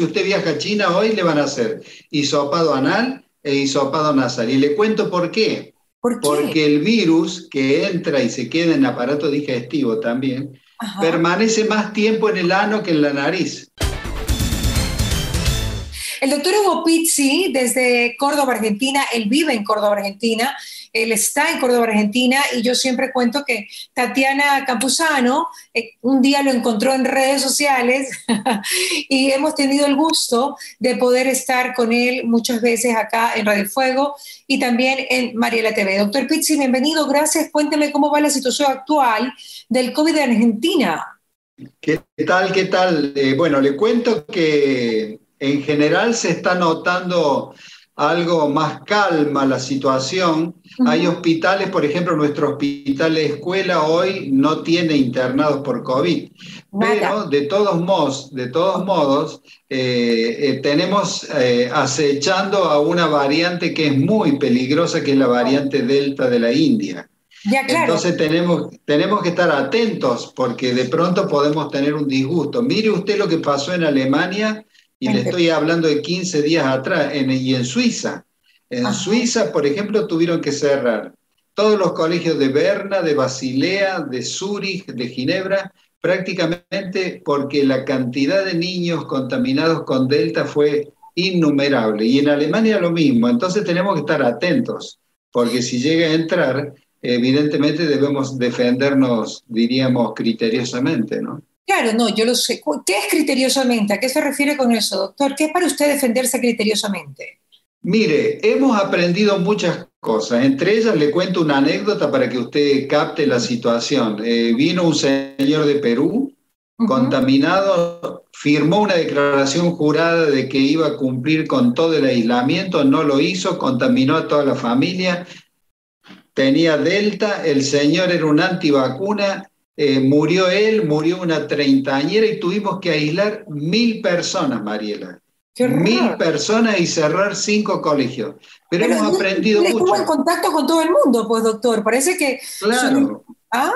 usted viaja a China hoy, le van a hacer hisopado anal e hisopado nasal. Y le cuento por qué. Porque el virus que entra y se queda en el aparato digestivo también, permanece más tiempo en el ano que en la nariz. El doctor Hugo Pizzi, desde Córdoba, Argentina, él vive en Córdoba, Argentina, él está en Córdoba, Argentina, y yo siempre cuento que Tatiana Campuzano eh, un día lo encontró en redes sociales y hemos tenido el gusto de poder estar con él muchas veces acá en Radio Fuego y también en Mariela TV. Doctor Pizzi, bienvenido, gracias. Cuénteme cómo va la situación actual del COVID en Argentina. ¿Qué tal? ¿Qué tal? Eh, bueno, le cuento que en general se está notando algo más calma la situación. Hay hospitales, por ejemplo, nuestro hospital de escuela hoy no tiene internados por COVID, pero de todos modos, de todos modos eh, eh, tenemos eh, acechando a una variante que es muy peligrosa, que es la variante Delta de la India. Ya, claro. Entonces tenemos, tenemos que estar atentos porque de pronto podemos tener un disgusto. Mire usted lo que pasó en Alemania y le estoy hablando de 15 días atrás, en, y en Suiza. En Suiza, por ejemplo, tuvieron que cerrar todos los colegios de Berna, de Basilea, de Zúrich, de Ginebra, prácticamente porque la cantidad de niños contaminados con Delta fue innumerable. Y en Alemania lo mismo. Entonces tenemos que estar atentos, porque si llega a entrar, evidentemente debemos defendernos, diríamos, criteriosamente, ¿no? Claro, no, yo lo sé. ¿Qué es criteriosamente? ¿A qué se refiere con eso, doctor? ¿Qué es para usted defenderse criteriosamente? Mire, hemos aprendido muchas cosas. Entre ellas le cuento una anécdota para que usted capte la situación. Eh, vino un señor de Perú, contaminado, firmó una declaración jurada de que iba a cumplir con todo el aislamiento, no lo hizo, contaminó a toda la familia, tenía delta, el señor era un antivacuna eh, murió él, murió una treintañera y tuvimos que aislar mil personas, Mariela. Mil personas y cerrar cinco colegios. Pero, hemos aprendido mucho. Estuvo en contacto con todo el mundo, pues, doctor. Parece que. Claro. ¿Ah?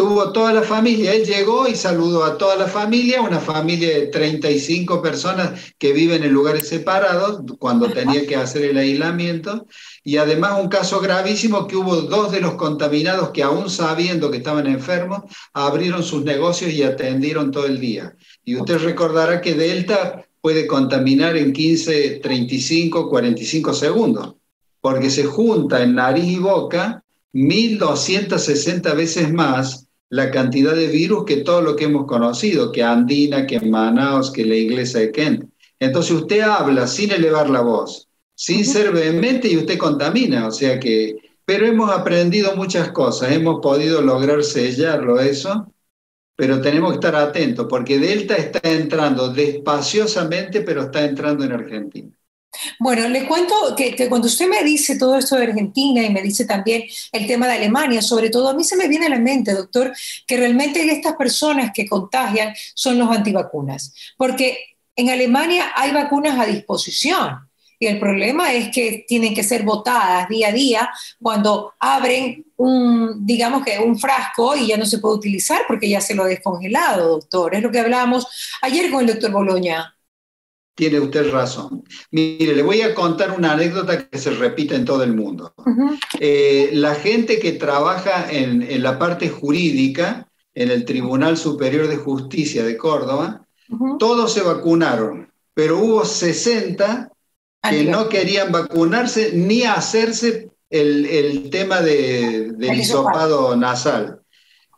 Tuvo toda la familia. Él llegó y saludó a toda la familia, una familia de 35 personas que viven en lugares separados cuando tenía que hacer el aislamiento. Y además un caso gravísimo que hubo dos de los contaminados que aún sabiendo que estaban enfermos, abrieron sus negocios y atendieron todo el día. Y usted recordará que Delta puede contaminar en 15, 35, 45 segundos, porque se junta en nariz y boca 1260 veces más la cantidad de virus que todo lo que hemos conocido, que Andina, que Manaus, que la iglesia de Kent. Entonces usted habla sin elevar la voz, sin ser vehemente y usted contamina, o sea que, pero hemos aprendido muchas cosas, hemos podido lograr sellarlo eso, pero tenemos que estar atentos porque Delta está entrando despaciosamente, pero está entrando en Argentina. Bueno, le cuento que, cuando usted me dice todo esto de Argentina y me dice también el tema de Alemania, sobre todo a mí se me viene a la mente, doctor, que realmente estas personas que contagian son los antivacunas, porque en Alemania hay vacunas a disposición. Y el problema es que tienen que ser votadas día a día cuando abren un, digamos que un frasco y ya no se puede utilizar porque ya se lo ha descongelado, doctor. Es lo que hablábamos ayer con el doctor Boloña. Tiene usted razón. Mire, le voy a contar una anécdota que se repite en todo el mundo. Eh, la gente que trabaja en, la parte jurídica, en el Tribunal Superior de Justicia de Córdoba, todos se vacunaron, pero hubo 60 que no querían vacunarse ni hacerse el, tema de, del hisopado nasal.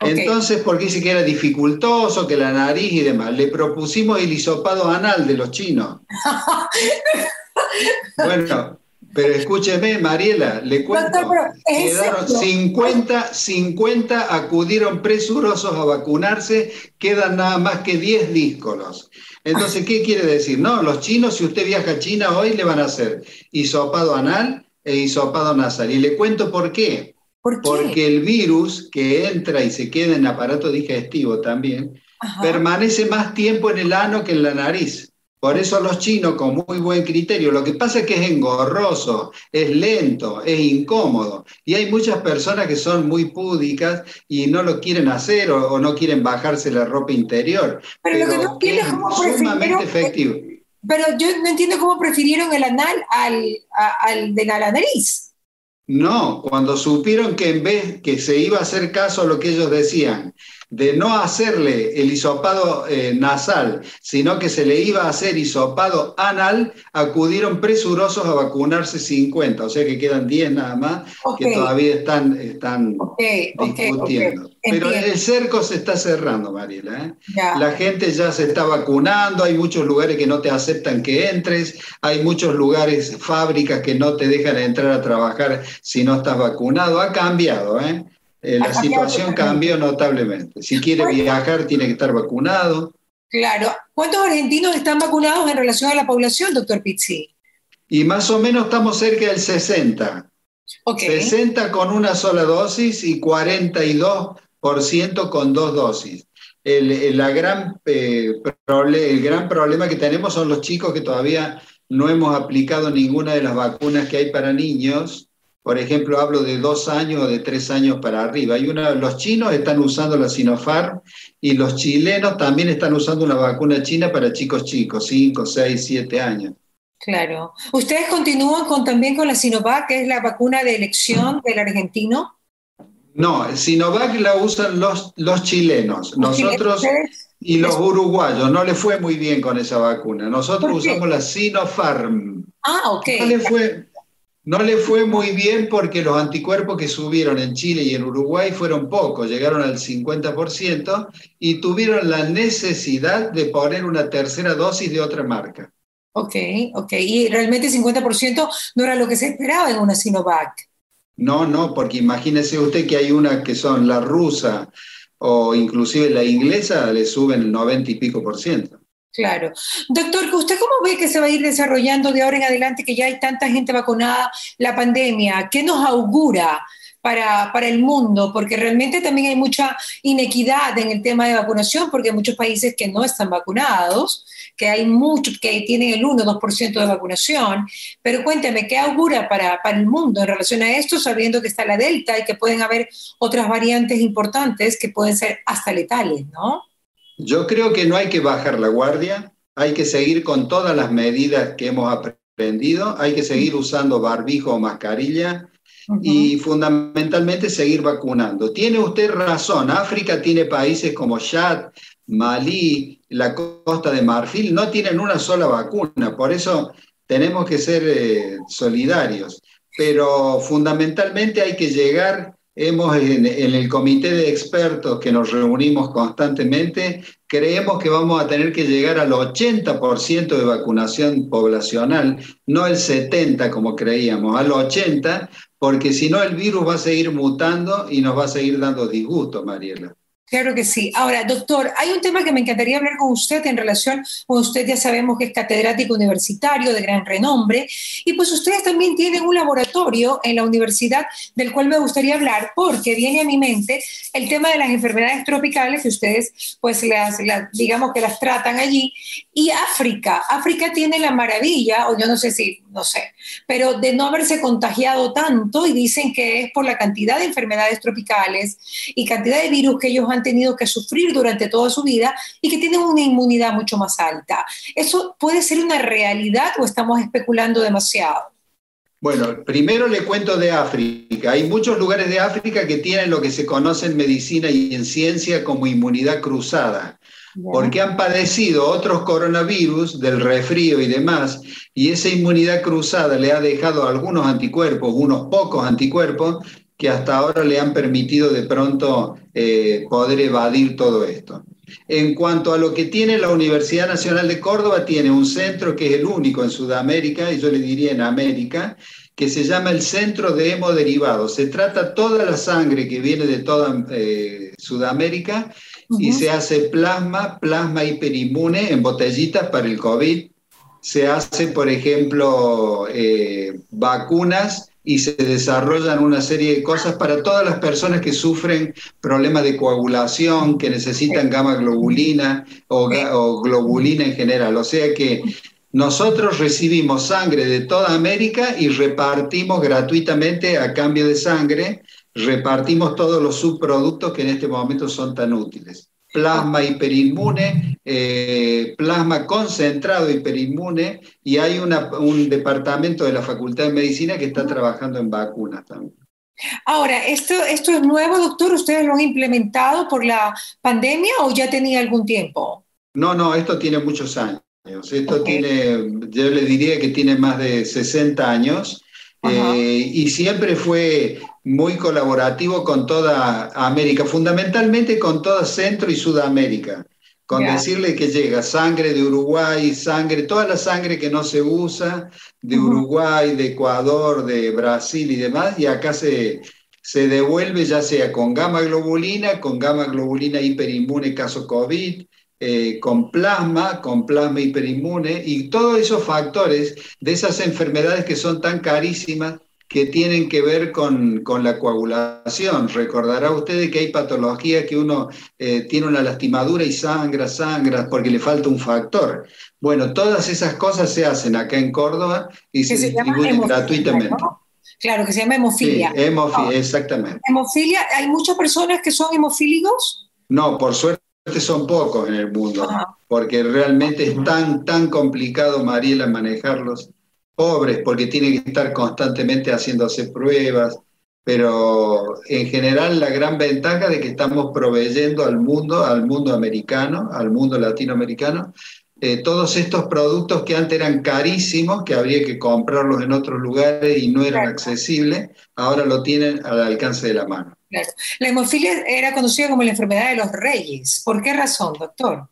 Entonces, porque dice que era dificultoso, que la nariz y demás, le propusimos el hisopado anal de los chinos. bueno, pero escúcheme, Mariela, le cuento. quedaron 50, 50 acudieron presurosos a vacunarse, quedan nada más que 10 díscolos. Entonces, ¿qué quiere decir? No, los chinos, si usted viaja a China hoy, le van a hacer hisopado anal e hisopado nasal. Y le cuento por qué. Porque el virus que entra y se queda en el aparato digestivo también, permanece más tiempo en el ano que en la nariz. Por eso los chinos con muy buen criterio. Lo que pasa es que es engorroso, es lento, es incómodo. Y hay muchas personas que son muy púdicas y no lo quieren hacer o, no quieren bajarse la ropa interior. Pero, lo que no entiendo es cómo sumamente efectivo. Pero yo no entiendo cómo prefirieron el anal al, al de la nariz. No, cuando supieron que en vez que se iba a hacer caso a lo que ellos decían, de no hacerle el hisopado eh, nasal, sino que se le iba a hacer hisopado anal, acudieron presurosos a vacunarse 50, o sea que quedan 10 nada más que todavía están, están discutiendo. Pero el cerco se está cerrando, Mariela. ¿eh? La gente ya se está vacunando, hay muchos lugares que no te aceptan que entres, hay muchos lugares, fábricas que no te dejan entrar a trabajar si no estás vacunado. Ha cambiado, ¿eh? Eh, la situación cambió notablemente. Si quiere viajar, tiene que estar vacunado. Claro. ¿Cuántos argentinos están vacunados en relación a la población, doctor Pizzi? Y más o menos estamos cerca del 60. 60 con una sola dosis y 42% con dos dosis. El, la gran, eh, el gran problema que tenemos son los chicos que todavía no hemos aplicado ninguna de las vacunas que hay para niños por ejemplo, hablo de dos años o de tres años para arriba. Hay una, los chinos están usando la Sinopharm y los chilenos también están usando una vacuna china para chicos chicos, cinco, seis, siete años. Claro. ¿Ustedes continúan con, también con la Sinovac, que es la vacuna de elección del argentino? No, Sinovac la usan los, los chilenos. Nosotros y los uruguayos no le fue muy bien con esa vacuna. Nosotros usamos la Sinopharm. Ah, ok. No le fue, no le fue muy bien porque los anticuerpos que subieron en Chile y en Uruguay fueron pocos, llegaron al 50% y tuvieron la necesidad de poner una tercera dosis de otra marca. Ok, ok. Y realmente 50% no era lo que se esperaba en una Sinovac. No, no, porque imagínese usted que hay una que son la rusa o inclusive la inglesa, le suben el 90 y pico por ciento. Claro. Doctor, ¿usted cómo ve que se va a ir desarrollando de ahora en adelante que ya hay tanta gente vacunada la pandemia? ¿Qué nos augura? Para, para, el mundo, porque realmente también hay mucha inequidad en el tema de vacunación, porque hay muchos países que no están vacunados, que hay muchos que tienen el 1 o 2% de vacunación. Pero cuénteme, ¿qué augura para, para el mundo en relación a esto, sabiendo que está la Delta y que pueden haber otras variantes importantes que pueden ser hasta letales, ¿no? Yo creo que no hay que bajar la guardia, hay que seguir con todas las medidas que hemos aprendido, hay que seguir usando barbijo o mascarilla y fundamentalmente seguir vacunando. Tiene usted razón, África tiene países como Chad, Malí, la costa de Marfil, no tienen una sola vacuna, por eso tenemos que ser eh, solidarios, pero fundamentalmente hay que llegar Hemos en, el comité de expertos que nos reunimos constantemente, creemos que vamos a tener que llegar al 80% de vacunación poblacional, no el 70% como creíamos, al 80%, porque si no el virus va a seguir mutando y nos va a seguir dando disgusto, Mariela. Claro que sí. Ahora, doctor, hay un tema que me encantaría hablar con usted en relación con usted, ya sabemos que es catedrático universitario de gran renombre, y pues ustedes también tienen un laboratorio en la universidad del cual me gustaría hablar, porque viene a mi mente el tema de las enfermedades tropicales que ustedes, pues, las, digamos que las tratan allí, y África. África tiene la maravilla, o yo no sé si, no sé, pero de no haberse contagiado tanto, y dicen que es por la cantidad de enfermedades tropicales y cantidad de virus que ellos han tenido que sufrir durante toda su vida y que tienen una inmunidad mucho más alta. ¿Eso puede ser una realidad o estamos especulando demasiado? Bueno, primero le cuento de África. Hay muchos lugares de África que tienen lo que se conoce en medicina y en ciencia como inmunidad cruzada, porque han padecido otros coronavirus del resfrío y demás, y esa inmunidad cruzada le ha dejado algunos anticuerpos, unos pocos anticuerpos, que hasta ahora le han permitido de pronto eh, poder evadir todo esto. En cuanto a lo que tiene la Universidad Nacional de Córdoba, tiene un centro que es el único en Sudamérica, y yo le diría en América, que se llama el Centro de Hemoderivados. Se trata toda la sangre que viene de toda eh, Sudamérica y se hace plasma, plasma hiperinmune en botellitas para el COVID. Se hace, por ejemplo, eh, vacunas y se desarrollan una serie de cosas para todas las personas que sufren problemas de coagulación, que necesitan gamma globulina o, o globulina en general. O sea que nosotros recibimos sangre de toda América y repartimos gratuitamente a cambio de sangre, repartimos todos los subproductos que en este momento son tan útiles plasma hiperinmune, eh, plasma concentrado hiperinmune, y hay un departamento de la Facultad de Medicina que está trabajando en vacunas también. Ahora, ¿esto, ¿esto es nuevo, doctor? ¿Ustedes lo han implementado por la pandemia o ya tenía algún tiempo? No, no, esto tiene muchos años. Esto tiene, yo le diría que tiene más de 60 años. Eh, y siempre fue muy colaborativo con toda América, fundamentalmente con toda Centro y Sudamérica, con decirle que llega sangre de Uruguay, sangre, toda la sangre que no se usa, de Uruguay, de Ecuador, de Brasil y demás, y acá se, se devuelve ya sea con gamma globulina, con gamma globulina hiperinmune caso COVID, eh, con plasma, con plasma hiperinmune y todos esos factores de esas enfermedades que son tan carísimas que tienen que ver con, la coagulación. Recordará usted que hay patologías que uno eh, tiene una lastimadura y sangra, sangra, porque le falta un factor. Bueno, todas esas cosas se hacen acá en Córdoba y se, distribuyen gratuitamente. Claro, que se llama hemofilia. Sí, hemofilia, exactamente. Hemofilia, ¿hay muchas personas que son hemofílicos? No, por suerte son pocos en el mundo, porque realmente es tan, tan complicado, Mariela, manejarlos. Pobres, porque tienen que estar constantemente haciéndose pruebas, pero en general la gran ventaja de que estamos proveyendo al mundo, al mundo americano, al mundo latinoamericano, eh, todos estos productos que antes eran carísimos, que habría que comprarlos en otros lugares y no eran accesibles, ahora lo tienen al alcance de la mano. La hemofilia era conocida como la enfermedad de los reyes. ¿Por qué razón, doctor?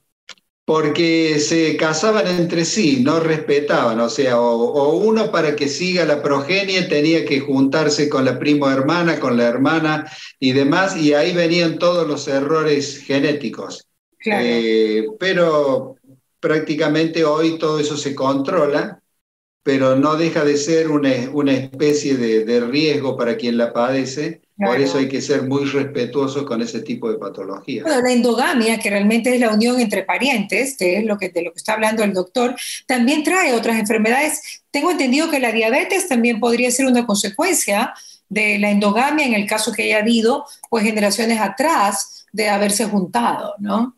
Porque se casaban entre sí, no respetaban, o sea, o, uno para que siga la progenie tenía que juntarse con la primo hermana, con la hermana y demás, y ahí venían todos los errores genéticos. Eh, pero prácticamente hoy todo eso se controla, pero no deja de ser una, especie de riesgo para quien la padece por eso hay que ser muy respetuosos con ese tipo de patologías. la endogamia, que realmente es la unión entre parientes, que es lo que, de lo que está hablando el doctor, también trae otras enfermedades. Tengo entendido que la diabetes también podría ser una consecuencia de la endogamia en el caso que haya habido, pues generaciones atrás de haberse juntado, ¿no?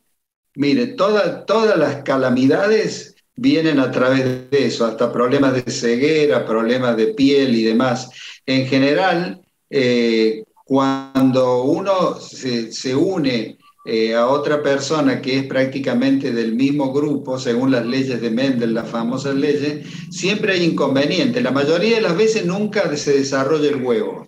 Mire, todas las calamidades vienen a través de eso, hasta problemas de ceguera, problemas de piel y demás. En general, eh, cuando uno se, une eh, a otra persona que es prácticamente del mismo grupo, según las leyes de Mendel, las famosas leyes, siempre hay inconvenientes. La mayoría de las veces nunca se desarrolla el huevo,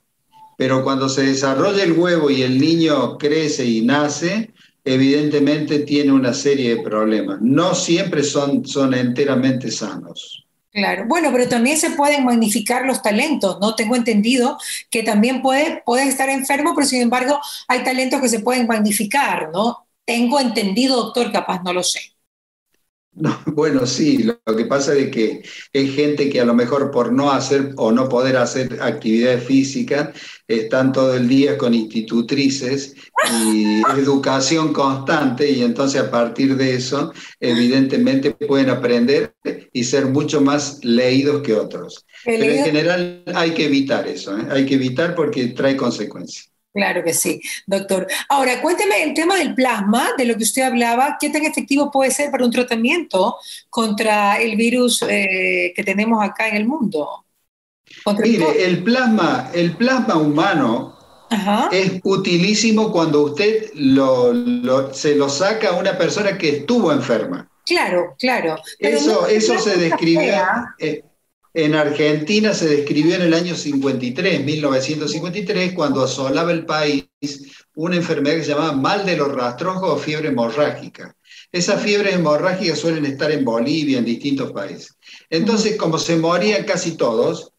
pero cuando se desarrolla el huevo y el niño crece y nace, evidentemente tiene una serie de problemas. No siempre son, son enteramente sanos. Claro, bueno, pero también se pueden magnificar los talentos, ¿no? Tengo entendido que también puede, puede estar enfermo, pero sin embargo hay talentos que se pueden magnificar, ¿no? Tengo entendido, doctor, capaz no lo sé. bueno, sí, lo, que pasa es que es gente que a lo mejor por no hacer o no poder hacer actividad física, están todo el día con institutrices y educación constante y entonces a partir de eso evidentemente pueden aprender y ser mucho más leídos que otros. Pero en general hay que evitar eso, ¿eh? hay que evitar porque trae consecuencias. Claro que sí, doctor. Ahora, cuénteme el tema del plasma, de lo que usted hablaba, ¿qué tan efectivo puede ser para un tratamiento contra el virus eh, que tenemos acá en el mundo? Mire, el, plasma, el plasma humano es utilísimo cuando usted se lo saca a una persona que estuvo enferma. Claro, claro. eso eso se describe... En Argentina se describió en el año 53, 1953, cuando asolaba el país una enfermedad que se llamaba mal de los rastrojos o fiebre hemorrágica. Esas fiebres hemorrágicas suelen estar en Bolivia, en distintos países. Entonces, como se morían casi todos,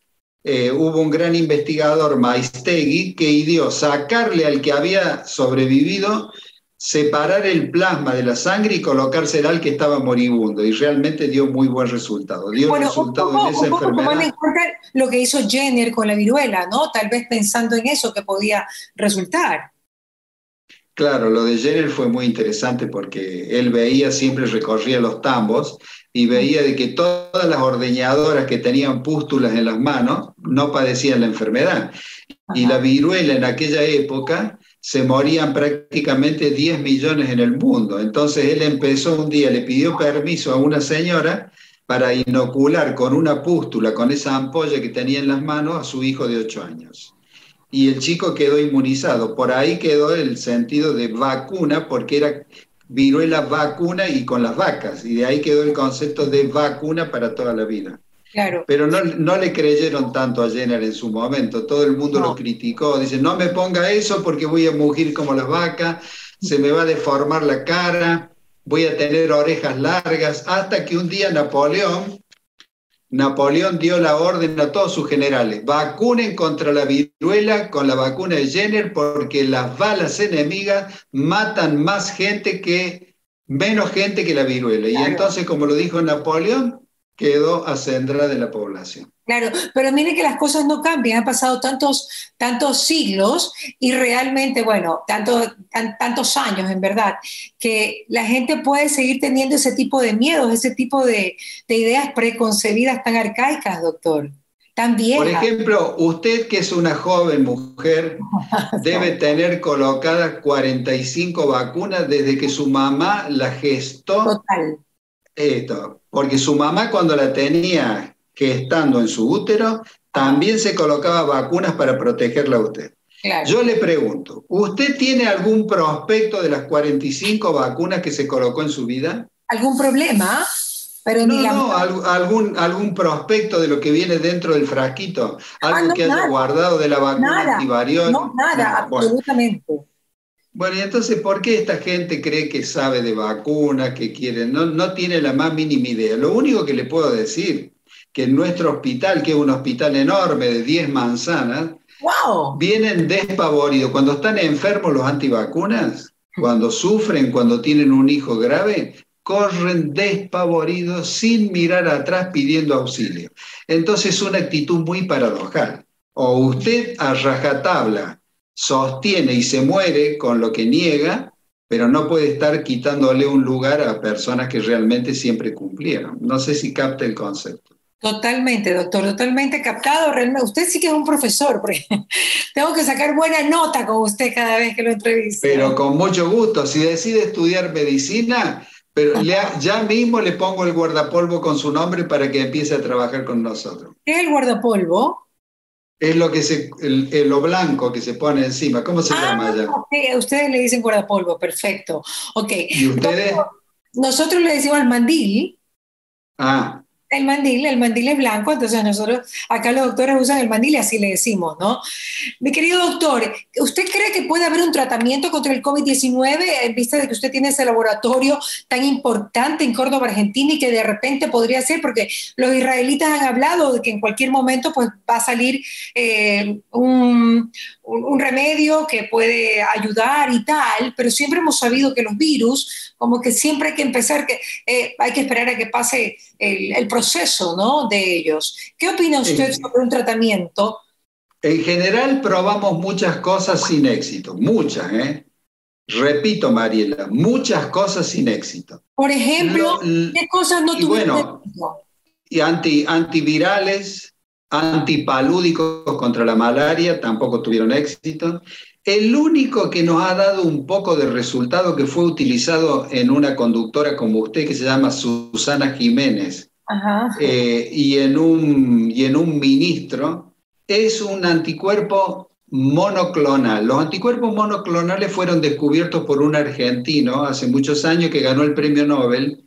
eh, hubo un gran investigador, Maistegui, que ideó sacarle al que había sobrevivido separar el plasma de la sangre y colocársela al que estaba moribundo. Y realmente dio muy buen resultado. Dio bueno, resultado un poco, en esa enfermedad. en cuenta lo que hizo Jenner con la viruela, ¿no? Tal vez pensando en eso que podía resultar. Claro, lo de Jenner fue muy interesante porque él veía, siempre recorría los tambos y veía de que todas las ordeñadoras que tenían pústulas en las manos no padecían la enfermedad. Y la viruela en aquella época se morían prácticamente 10 millones en el mundo. Entonces él empezó un día, le pidió permiso a una señora para inocular con una pústula, con esa ampolla que tenía en las manos, a su hijo de 8 años y el chico quedó inmunizado. Por ahí quedó el sentido de vacuna, porque era viruela vacuna y con las vacas, y de ahí quedó el concepto de vacuna para toda la vida. Claro. Pero no, no le creyeron tanto a Jenner en su momento, todo el mundo lo criticó, dice, no me ponga eso porque voy a mugir como las vacas, se me va a deformar la cara, voy a tener orejas largas, hasta que un día Napoleón Napoleón dio la orden a todos sus generales, vacunen contra la viruela con la vacuna de Jenner porque las balas enemigas matan más gente que, menos gente que la viruela. Y entonces, como lo dijo Napoleón, quedó acendrada de la población. Claro, pero mire que las cosas no cambian, han pasado tantos, tantos siglos y realmente, bueno, tantos, tantos años en verdad, que la gente puede seguir teniendo ese tipo de miedos, ese tipo de, ideas preconcebidas tan arcaicas, doctor. Tan Por ejemplo, usted que es una joven mujer, debe tener colocadas 45 vacunas desde que su mamá la gestó. Total. Esto, porque su mamá cuando la tenía que estando en su útero también se colocaba vacunas para protegerla a usted. Yo le pregunto, ¿usted tiene algún prospecto de las 45 vacunas que se colocó en su vida? ¿Algún problema? Pero no, no, algún, algún prospecto de lo que viene dentro del frasquito, ah, algo que haya guardado de la vacuna nada, No, nada, absolutamente. Bueno. y entonces, ¿por qué esta gente cree que sabe de vacunas, que quiere? No, no tiene la más mínima idea. Lo único que le puedo decir que en nuestro hospital, que es un hospital enorme de 10 manzanas, vienen despavoridos. Cuando están enfermos los antivacunas, cuando sufren, cuando tienen un hijo grave, corren despavoridos sin mirar atrás pidiendo auxilio. Entonces es una actitud muy paradojal. O usted a rajatabla sostiene y se muere con lo que niega, pero no puede estar quitándole un lugar a personas que realmente siempre cumplieron. No sé si capta el concepto. Totalmente, doctor, totalmente captado. Realmente, usted sí que es un profesor, porque tengo que sacar buena nota con usted cada vez que lo entrevisto. Pero con mucho gusto. Si decide estudiar medicina, pero ya mismo le pongo el guardapolvo con su nombre para que empiece a trabajar con nosotros. ¿Qué es el guardapolvo? Es lo que se, el, lo blanco que se pone encima. ¿Cómo se llama allá? Okay. Ustedes le dicen guardapolvo, perfecto. Ok. ¿Y ustedes? Nosotros le decimos al mandil. Ah. El mandil, el mandil es blanco, entonces nosotros, acá los doctores usan el mandil y así le decimos, ¿no? Mi querido doctor, ¿usted cree que puede haber un tratamiento contra el COVID-19 en vista de que usted tiene ese laboratorio tan importante en Córdoba, Argentina, y que de repente podría ser, porque los israelitas han hablado de que en cualquier momento pues, va a salir eh, un, un, remedio que puede ayudar y tal, pero siempre hemos sabido que los virus, como que siempre hay que empezar, que eh, hay que esperar a que pase el, proceso ¿no? de ellos. ¿Qué opina usted sobre un tratamiento? En general probamos muchas cosas sin éxito, muchas, ¿eh? Repito, Mariela, muchas cosas sin éxito. Por ejemplo, ¿qué cosas no tuvieron bueno, éxito? Y anti, antivirales, antipalúdicos contra la malaria, tampoco tuvieron éxito. El único que nos ha dado un poco de resultado que fue utilizado en una conductora como usted, que se llama Susana Jiménez, eh, y, en un, y en un ministro, es un anticuerpo monoclonal. Los anticuerpos monoclonales fueron descubiertos por un argentino hace muchos años que ganó el premio Nobel,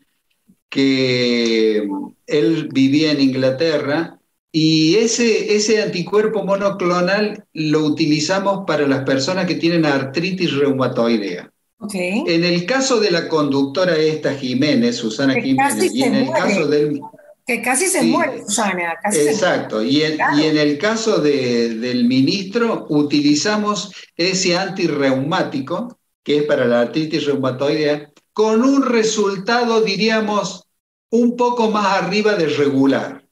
que él vivía en Inglaterra y ese, ese anticuerpo monoclonal lo utilizamos para las personas que tienen artritis reumatoidea. En el caso de la conductora esta Jiménez, Susana Jiménez, y en el caso del... Que casi se muere, Susana. exacto, Y, en, y en el caso del ministro utilizamos ese antirreumático que es para la artritis reumatoidea, con un resultado, diríamos, un poco más arriba de regular.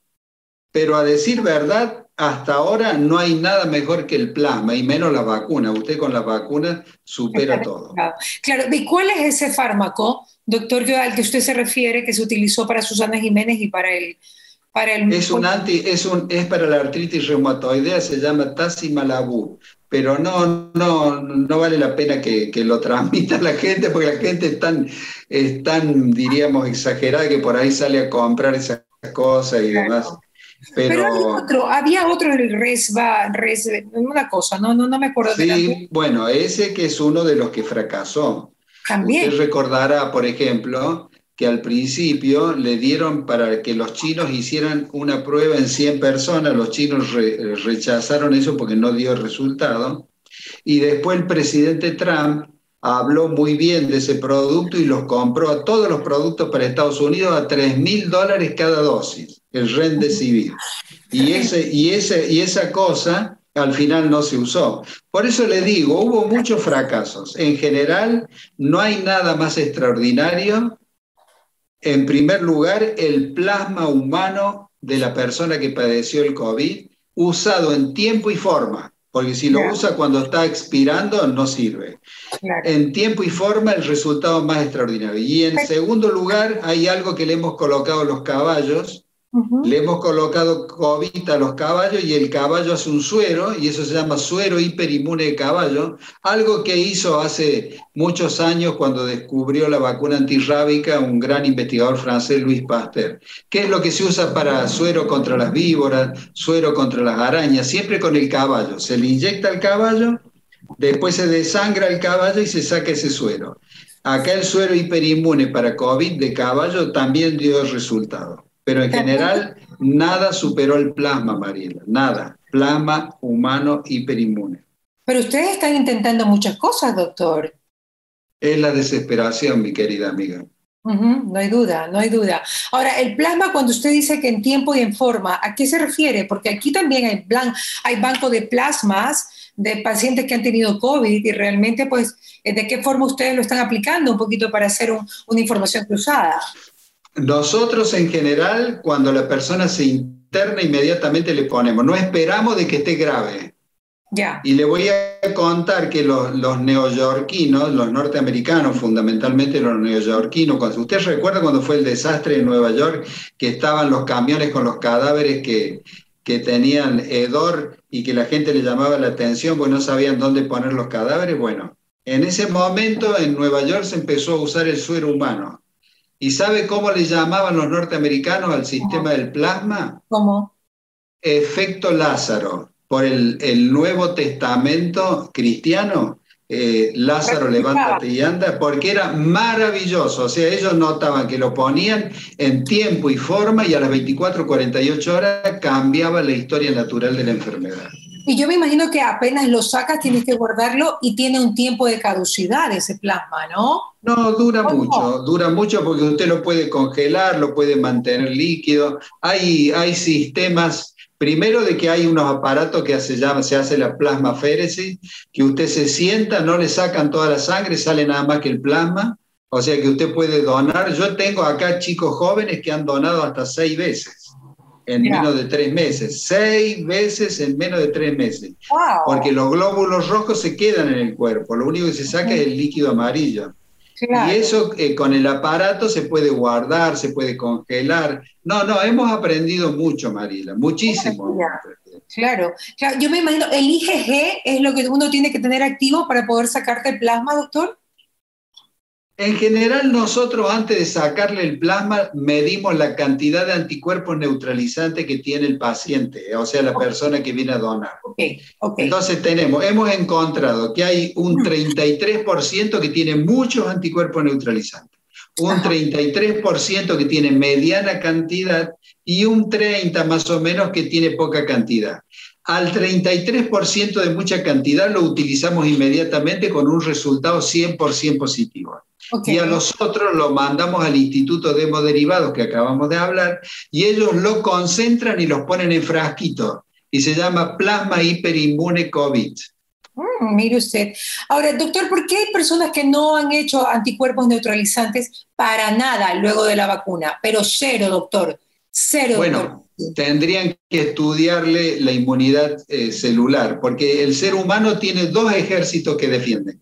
Pero a decir verdad, hasta ahora no hay nada mejor que el plasma y menos la vacuna. Usted con la vacuna supera todo. Claro, ¿y cuál es ese fármaco, doctor, al que usted se refiere que se utilizó para Susana Jiménez y para el... Para el... Es, un anti, es, un, es para la artritis reumatoidea, se llama Tasimalabu pero no, no, no vale la pena que, lo transmita la gente, porque la gente es tan, es tan, diríamos, exagerada que por ahí sale a comprar esas cosas y demás. Pero, había otro, había otro el Resba, Res, una cosa, no, no, no me acuerdo. Sí, bueno, ese que es uno de los que fracasó. También. Usted recordará, por ejemplo, que al principio le dieron para que los chinos hicieran una prueba en 100 personas, los chinos rechazaron eso porque no dio resultado, y después el presidente Trump habló muy bien de ese producto y los compró a todos los productos para Estados Unidos a 3 mil dólares cada dosis, el Remdesivir. Y, ese, y, ese, y esa cosa al final no se usó. Por eso le digo, hubo muchos fracasos. En general, no hay nada más extraordinario en primer lugar, el plasma humano de la persona que padeció el COVID, usado en tiempo y forma, porque si lo usa cuando está expirando, no sirve. En tiempo y forma, el resultado más extraordinario. Y en segundo lugar, hay algo que le hemos colocado a los caballos, le hemos colocado COVID a los caballos y el caballo hace un suero, y eso se llama suero hiperinmune de caballo, algo que hizo hace muchos años cuando descubrió la vacuna antirrábica un gran investigador francés, Louis Pasteur. ¿Qué es lo que se usa para suero contra las víboras, suero contra las arañas? Siempre con el caballo. Se le inyecta al caballo, después se desangra el caballo y se saca ese suero. Acá el suero hiperinmune para COVID de caballo también dio resultado. Pero en general, nada superó el plasma, Mariela, nada. Plasma humano hiperinmune. Pero ustedes están intentando muchas cosas, doctor. Es la desesperación, mi querida amiga. no hay duda, no hay duda. Ahora, el plasma, cuando usted dice que en tiempo y en forma, ¿a qué se refiere? Porque aquí también hay, banco de plasmas de pacientes que han tenido COVID y realmente, pues, ¿de qué forma ustedes lo están aplicando un poquito para hacer una información cruzada? Nosotros en general, cuando la persona se interna, inmediatamente le ponemos, no esperamos de que esté grave. Ya. Y le voy a contar que los, los neoyorquinos, los norteamericanos, fundamentalmente los neoyorquinos, cuando, ¿usted recuerda cuando fue el desastre en Nueva York, que estaban los camiones con los cadáveres que, que tenían hedor y que la gente le llamaba la atención porque no sabían dónde poner los cadáveres? Bueno, en ese momento en Nueva York se empezó a usar el suero humano. ¿Y sabe cómo le llamaban los norteamericanos al sistema del plasma? ¿Cómo? Efecto Lázaro. Por el, Nuevo Testamento cristiano, eh, Lázaro levántate y anda, porque era maravilloso. O sea, ellos notaban que lo ponían en tiempo y forma y a las 24, 48 horas cambiaba la historia natural de la enfermedad. Y yo me imagino que apenas lo sacas tienes que guardarlo y tiene un tiempo de caducidad ese plasma, ¿no? No, dura mucho, dura mucho porque usted lo puede congelar, lo puede mantener líquido. Hay, hay sistemas, primero de que hay unos aparatos que se, llama, se hace la plasmaféresis, que usted se sienta, no le sacan toda la sangre, sale nada más que el plasma. O sea que usted puede donar. Yo tengo acá chicos jóvenes que han donado hasta seis veces en menos de tres meses, seis veces en menos de tres meses. Porque los glóbulos rojos se quedan en el cuerpo, lo único que se saca es el líquido amarillo. Y eso eh, con el aparato se puede guardar, se puede congelar. No, no, hemos aprendido mucho, Marila, muchísimo. Claro, claro, yo me imagino, ¿el IgG es lo que uno tiene que tener activo para poder sacarte el plasma, doctor? En general, nosotros antes de sacarle el plasma medimos la cantidad de anticuerpos neutralizantes que tiene el paciente, o sea, la persona que viene a donar. Entonces tenemos, hemos encontrado que hay un 33% que tiene muchos anticuerpos neutralizantes, un 33% que tiene mediana cantidad y un 30% más o menos que tiene poca cantidad. Al 33% de mucha cantidad lo utilizamos inmediatamente con un resultado 100% positivo. Y a nosotros lo mandamos al Instituto de Hemoderivados que acabamos de hablar y ellos lo concentran y los ponen en frasquito y se llama plasma hiperinmune COVID. Mm, mire usted. Ahora, doctor, ¿por qué hay personas que no han hecho anticuerpos neutralizantes para nada luego de la vacuna? Pero cero, doctor. Cero. Bueno, tendrían que estudiarle la inmunidad eh, celular, porque el ser humano tiene dos ejércitos que defienden.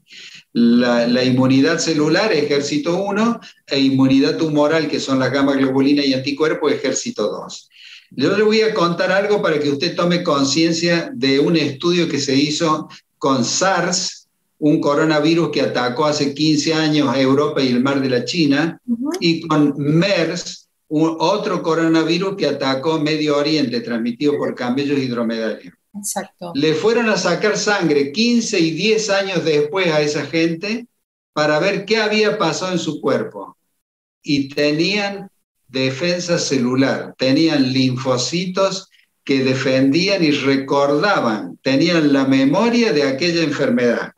La, la, inmunidad celular, ejército 1, e inmunidad tumoral, que son las gamma globulina y anticuerpos, ejército 2. Yo le voy a contar algo para que usted tome conciencia de un estudio que se hizo con SARS, un coronavirus que atacó hace 15 años a Europa y el mar de la China, y con MERS, otro coronavirus que atacó Medio Oriente, transmitido por camellos y dromedarios. Exacto. Le fueron a sacar sangre 15 y 10 años después a esa gente para ver qué había pasado en su cuerpo. Y tenían defensa celular, tenían linfocitos que defendían y recordaban, tenían la memoria de aquella enfermedad.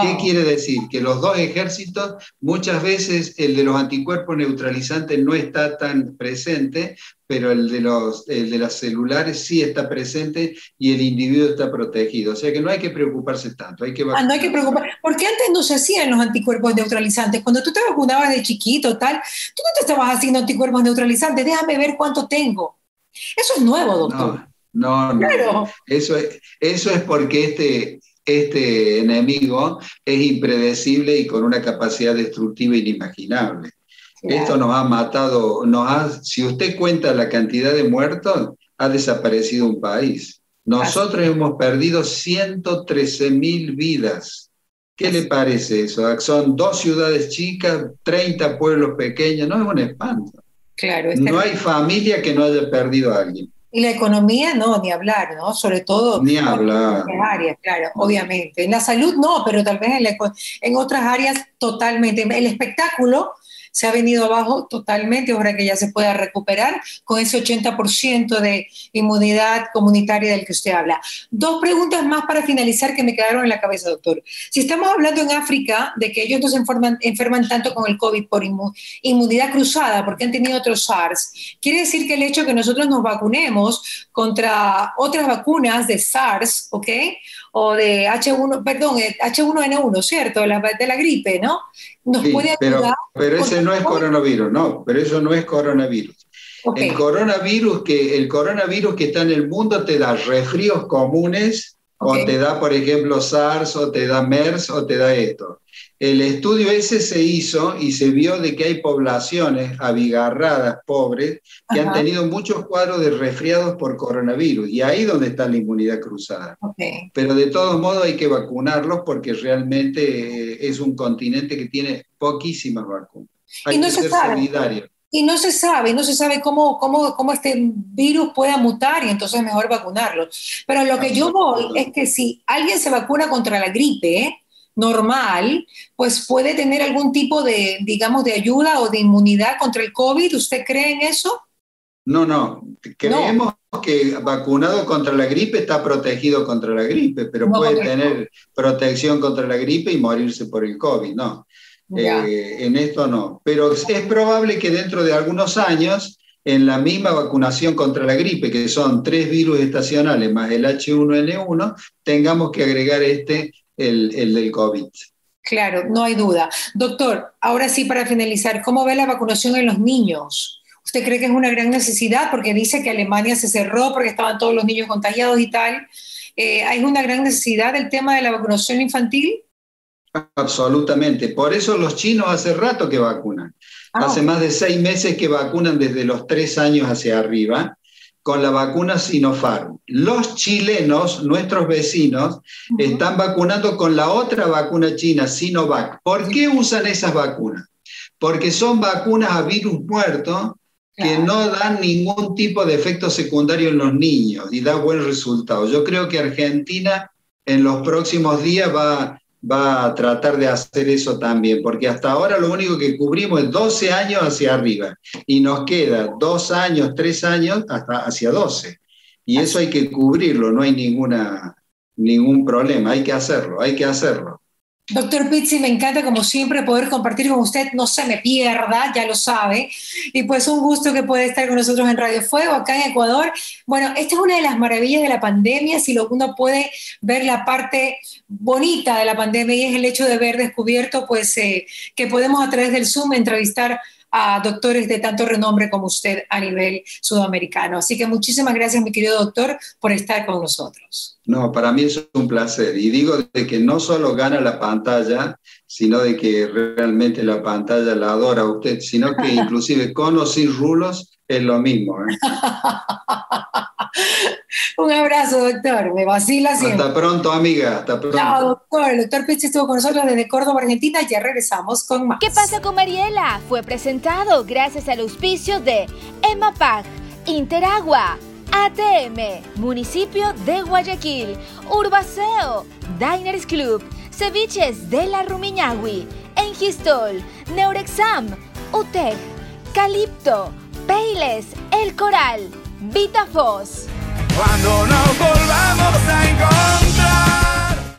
¿Qué quiere decir? Que los dos ejércitos, muchas veces el de los anticuerpos neutralizantes no está tan presente, pero el de, los, de las celulares sí está presente y el individuo está protegido. O sea que no hay que preocuparse tanto. Hay que ah, no hay que preocuparse. Porque antes no se hacían los anticuerpos neutralizantes. Cuando tú te vacunabas de chiquito, tal, tú no te estabas haciendo anticuerpos neutralizantes. Déjame ver cuánto tengo. Eso es nuevo, doctor. No, no, Eso, es, eso es porque este, este enemigo es impredecible y con una capacidad destructiva inimaginable. Esto nos ha matado, nos ha, si usted cuenta la cantidad de muertos, ha desaparecido un país. Nosotros hemos perdido 113 mil vidas. ¿Qué le parece eso? Son dos ciudades chicas, 30 pueblos pequeños, no es un espanto. Claro, no hay familia que no haya perdido a alguien. Y la economía, no, ni hablar, ¿no? Sobre todo ni hablar. en áreas, claro, obviamente. En la salud no, pero tal vez en, en otras áreas totalmente. El espectáculo, se ha venido abajo totalmente, ahora que ya se pueda recuperar con ese 80% de inmunidad comunitaria del que usted habla. Dos preguntas más para finalizar que me quedaron en la cabeza, doctor. Si estamos hablando en África de que ellos no se enferman, enferman tanto con el COVID por inmunidad cruzada, porque han tenido otros SARS, quiere decir que el hecho de que nosotros nos vacunemos contra otras vacunas de SARS, ¿ok? O de H1, perdón, H1N1, ¿cierto? De la, de la gripe, ¿no? Nos puede ayudar. Pero, ese no es coronavirus, no, pero eso no es coronavirus. El coronavirus que el coronavirus que está en el mundo te da resfríos comunes o te da, por ejemplo, SARS o te da MERS o te da esto. El estudio ese se hizo y se vio de que hay poblaciones abigarradas, pobres, que han tenido muchos cuadros de resfriados por coronavirus. Y ahí donde está la inmunidad cruzada. Pero de todos modos hay que vacunarlos porque realmente eh, es un continente que tiene poquísimas vacunas. Hay y no que se ser sabe. Y no se sabe, no se sabe cómo, cómo, cómo este virus pueda mutar y entonces es mejor vacunarlo. Pero lo que yo voy es que si alguien se vacuna contra la gripe, ¿eh? Normal, pues puede tener algún tipo de, digamos, de ayuda o de inmunidad contra el COVID. ¿Usted cree en eso? No, no. Creemos que vacunado contra la gripe está protegido contra la gripe, pero puede tener protección contra la gripe y morirse por el COVID, no. Eh, en esto no. Pero es probable que dentro de algunos años, en la misma vacunación contra la gripe, que son tres virus estacionales más el H1N1, tengamos que agregar este el, del COVID. Claro, no hay duda. Doctor, ahora sí para finalizar, ¿cómo ve la vacunación en los niños? ¿Usted cree que es una gran necesidad? Porque dice que Alemania se cerró porque estaban todos los niños contagiados y tal. Eh, ¿Hay una gran necesidad del tema de la vacunación infantil? Absolutamente. Por eso los chinos hace rato que vacunan. Ah, hace más de seis meses que vacunan desde los tres años hacia arriba con la vacuna Sinopharm. Los chilenos, nuestros vecinos, están vacunando con la otra vacuna china, Sinovac. ¿Por qué usan esas vacunas? Porque son vacunas a virus muerto que no dan ningún tipo de efecto secundario en los niños y da buen resultado. Yo creo que Argentina en los próximos días va va a tratar de hacer eso también, porque hasta ahora lo único que cubrimos es 12 años hacia arriba y nos queda dos años, tres años hasta hacia 12. Y eso hay que cubrirlo, no hay ninguna, ningún problema, hay que hacerlo, hay que hacerlo. Doctor Pizzi, me encanta como siempre poder compartir con usted, no se me pierda, ya lo sabe, y pues un gusto que puede estar con nosotros en Radio Fuego, acá en Ecuador. Bueno, esta es una de las maravillas de la pandemia, si uno puede ver la parte bonita de la pandemia y es el hecho de haber descubierto pues eh, que podemos a través del Zoom entrevistar a doctores de tanto renombre como usted a nivel sudamericano. Así que muchísimas gracias, mi querido doctor, por estar con nosotros. No, para mí es un placer. Y digo de que no solo gana la pantalla, sino de que realmente la pantalla la adora usted, sino que inclusive con o sin rulos es lo mismo. ¿eh? Un abrazo, doctor. Me vacila siempre. Hasta pronto, amiga. Hasta pronto. Chao, doctor. El doctor Pizzi estuvo con nosotros desde Córdoba, Argentina. Ya regresamos con más. ¿Qué pasa con Mariela? Fue presentado gracias al auspicio de EMAPAC, Interagua, ATM, Municipio de Guayaquil, Urbaceo, Diners Club, Ceviches de la Rumiñahui, Engistol, Neurexam, UTEC, Calipto, Peiles, El Coral, Vita Foz. Cuando nos volvamos a encontrar.